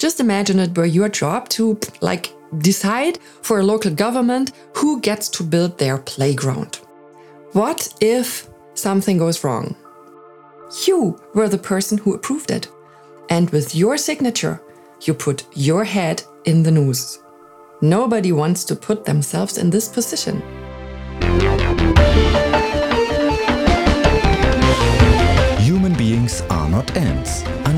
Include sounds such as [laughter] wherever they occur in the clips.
Just imagine it were your job to, like, decide for a local government who gets to build their playground. What if something goes wrong? You were the person who approved it. And with your signature, you put your head in the noose. Nobody wants to put themselves in this position. Human beings are not ants.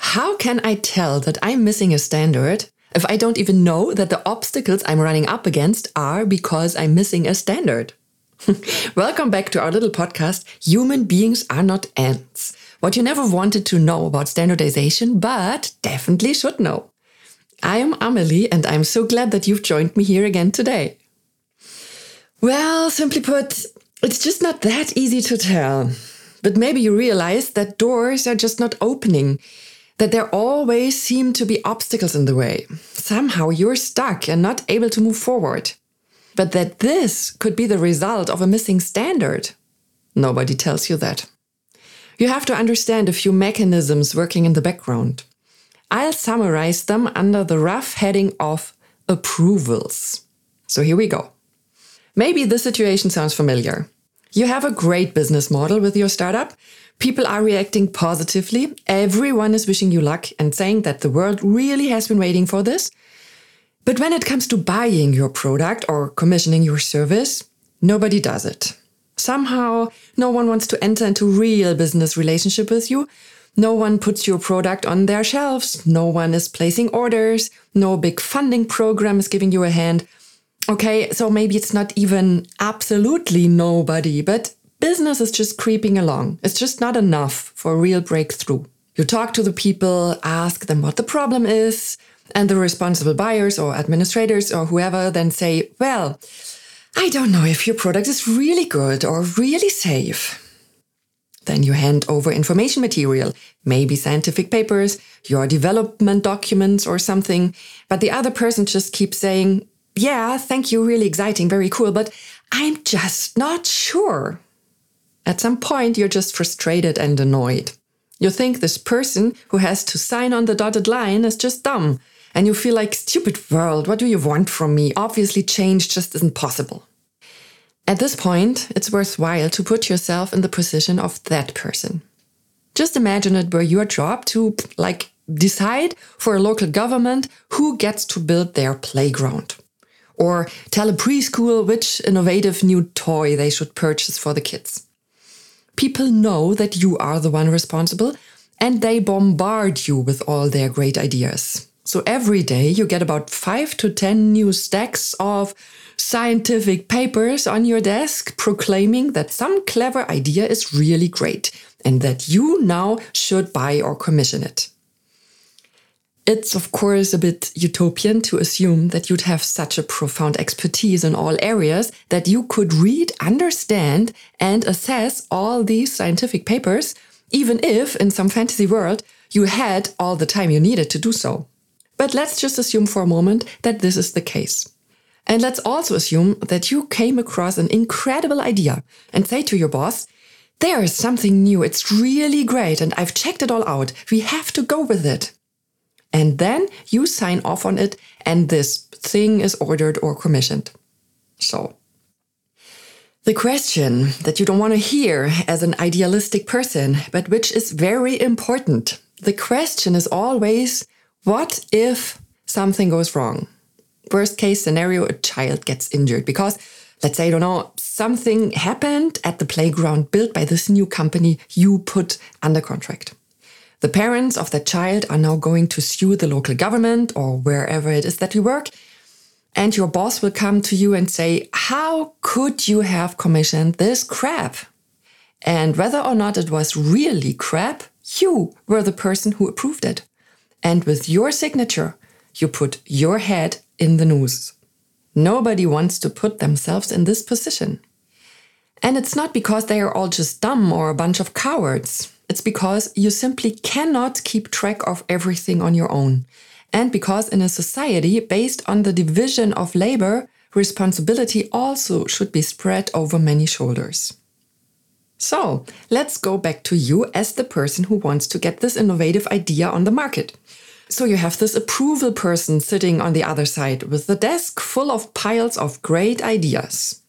how can I tell that I'm missing a standard if I don't even know that the obstacles I'm running up against are because I'm missing a standard? [laughs] Welcome back to our little podcast, Human Beings Are Not Ants. What you never wanted to know about standardization, but definitely should know. I am Amelie, and I'm so glad that you've joined me here again today. Well, simply put, it's just not that easy to tell. But maybe you realize that doors are just not opening that there always seem to be obstacles in the way. Somehow you're stuck and not able to move forward. But that this could be the result of a missing standard. Nobody tells you that. You have to understand a few mechanisms working in the background. I'll summarize them under the rough heading of approvals. So here we go. Maybe this situation sounds familiar. You have a great business model with your startup, People are reacting positively. Everyone is wishing you luck and saying that the world really has been waiting for this. But when it comes to buying your product or commissioning your service, nobody does it. Somehow, no one wants to enter into real business relationship with you. No one puts your product on their shelves. No one is placing orders. No big funding program is giving you a hand. Okay, so maybe it's not even absolutely nobody, but business is just creeping along. It's just not enough for a real breakthrough. You talk to the people, ask them what the problem is, and the responsible buyers or administrators or whoever then say, Well, I don't know if your product is really good or really safe. Then you hand over information material, maybe scientific papers, your development documents or something, but the other person just keeps saying, Yeah, thank you, really exciting, very cool, but I'm just not sure. At some point, you're just frustrated and annoyed. You think this person who has to sign on the dotted line is just dumb, and you feel like, stupid world, what do you want from me? Obviously, change just isn't possible. At this point, it's worthwhile to put yourself in the position of that person. Just imagine it were your job to, like, decide for a local government who gets to build their playground. Or tell a preschool which innovative new toy they should purchase for the kids people know that you are the one responsible and they bombard you with all their great ideas. So every day you get about five to 10 new stacks of scientific papers on your desk proclaiming that some clever idea is really great and that you now should buy or commission it. It's, of course, a bit utopian to assume that you'd have such a profound expertise in all areas that you could read, understand, and assess all these scientific papers, even if, in some fantasy world, you had all the time you needed to do so. But let's just assume for a moment that this is the case. And let's also assume that you came across an incredible idea and say to your boss, there is something new. It's really great. And I've checked it all out. We have to go with it. And then you sign off on it, and this thing is ordered or commissioned. So, the question that you don't want to hear as an idealistic person, but which is very important. The question is always what if something goes wrong? Worst case scenario, a child gets injured because, let's say, I don't know, something happened at the playground built by this new company you put under contract. The parents of that child are now going to sue the local government or wherever it is that you work. And your boss will come to you and say, How could you have commissioned this crap? And whether or not it was really crap, you were the person who approved it. And with your signature, you put your head in the noose. Nobody wants to put themselves in this position. And it's not because they are all just dumb or a bunch of cowards. It's because you simply cannot keep track of everything on your own. And because in a society based on the division of labor, responsibility also should be spread over many shoulders. So let's go back to you as the person who wants to get this innovative idea on the market. So you have this approval person sitting on the other side with the desk full of piles of great ideas.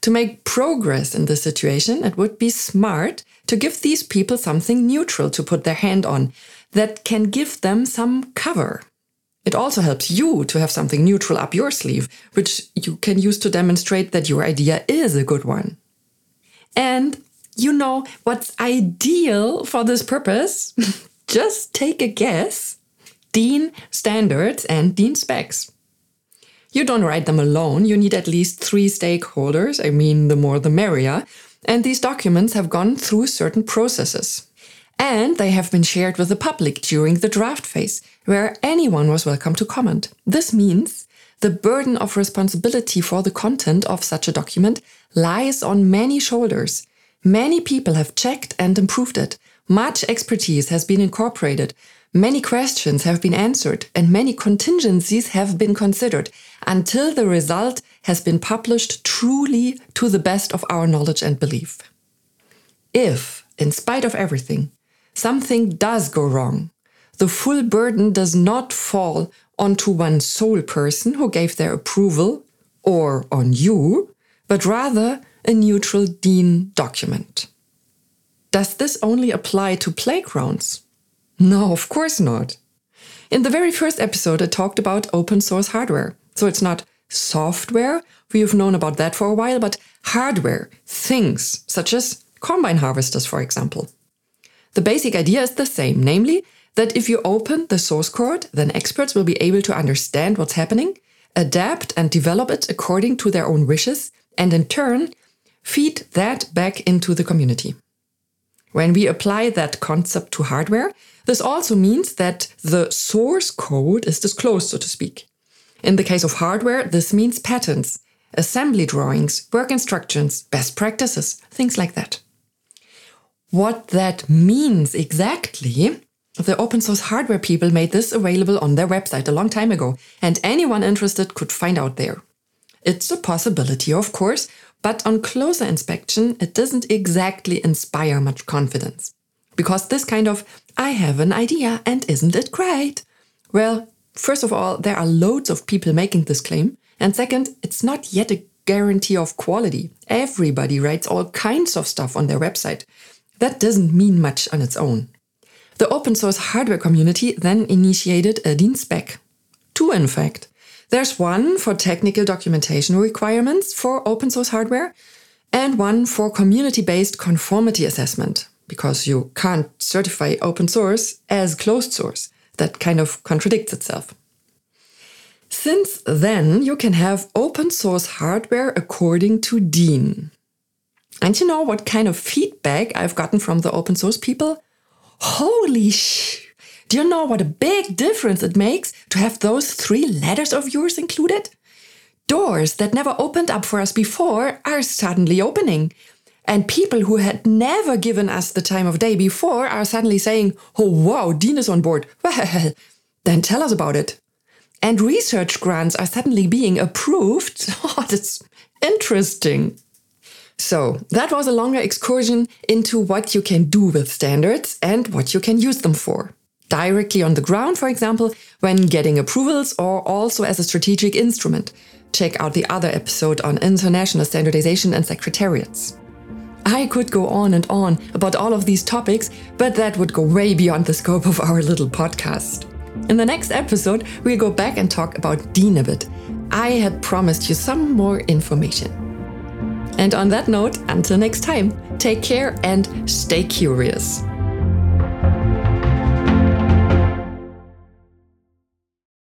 To make progress in this situation, it would be smart to give these people something neutral to put their hand on that can give them some cover. It also helps you to have something neutral up your sleeve, which you can use to demonstrate that your idea is a good one. And you know what's ideal for this purpose? [laughs] Just take a guess. DIN standards and DIN specs. You don't write them alone. You need at least three stakeholders. I mean, the more the merrier. And these documents have gone through certain processes. And they have been shared with the public during the draft phase, where anyone was welcome to comment. This means the burden of responsibility for the content of such a document lies on many shoulders. Many people have checked and improved it. Much expertise has been incorporated. Many questions have been answered and many contingencies have been considered until the result has been published truly to the best of our knowledge and belief. If, in spite of everything, something does go wrong, the full burden does not fall onto one sole person who gave their approval or on you, but rather a neutral DIN document. Does this only apply to playgrounds? No, of course not. In the very first episode, I talked about open source hardware. So it's not software, we've known about that for a while, but hardware, things such as combine harvesters, for example. The basic idea is the same, namely that if you open the source code, then experts will be able to understand what's happening, adapt and develop it according to their own wishes, and in turn, feed that back into the community. When we apply that concept to hardware, this also means that the source code is disclosed, so to speak. In the case of hardware, this means patents, assembly drawings, work instructions, best practices, things like that. What that means exactly, the open source hardware people made this available on their website a long time ago, and anyone interested could find out there. It's a possibility, of course, but on closer inspection, it doesn't exactly inspire much confidence. Because this kind of, I have an idea and isn't it great? Well, First of all, there are loads of people making this claim. And second, it's not yet a guarantee of quality. Everybody writes all kinds of stuff on their website. That doesn't mean much on its own. The open source hardware community then initiated a DIN spec. Two, in fact. There's one for technical documentation requirements for open source hardware, and one for community based conformity assessment, because you can't certify open source as closed source that kind of contradicts itself. Since then, you can have open source hardware according to DIN. And you know what kind of feedback I've gotten from the open source people? Holy sh! Do you know what a big difference it makes to have those three letters of yours included? Doors that never opened up for us before are suddenly opening. And people who had never given us the time of day before are suddenly saying, Oh, wow, DIN is on board. [laughs] Well, then tell us about it. And research grants are suddenly being approved. [laughs] Oh, that's interesting. So, that was a longer excursion into what you can do with standards and what you can use them for. Directly on the ground, for example, when getting approvals or also as a strategic instrument. Check out the other episode on international standardization and secretariats. I could go on and on about all of these topics, but that would go way beyond the scope of our little podcast. In the next episode, we'll go back and talk about DIN a bit. I had promised you some more information. And on that note, until next time, take care and stay curious.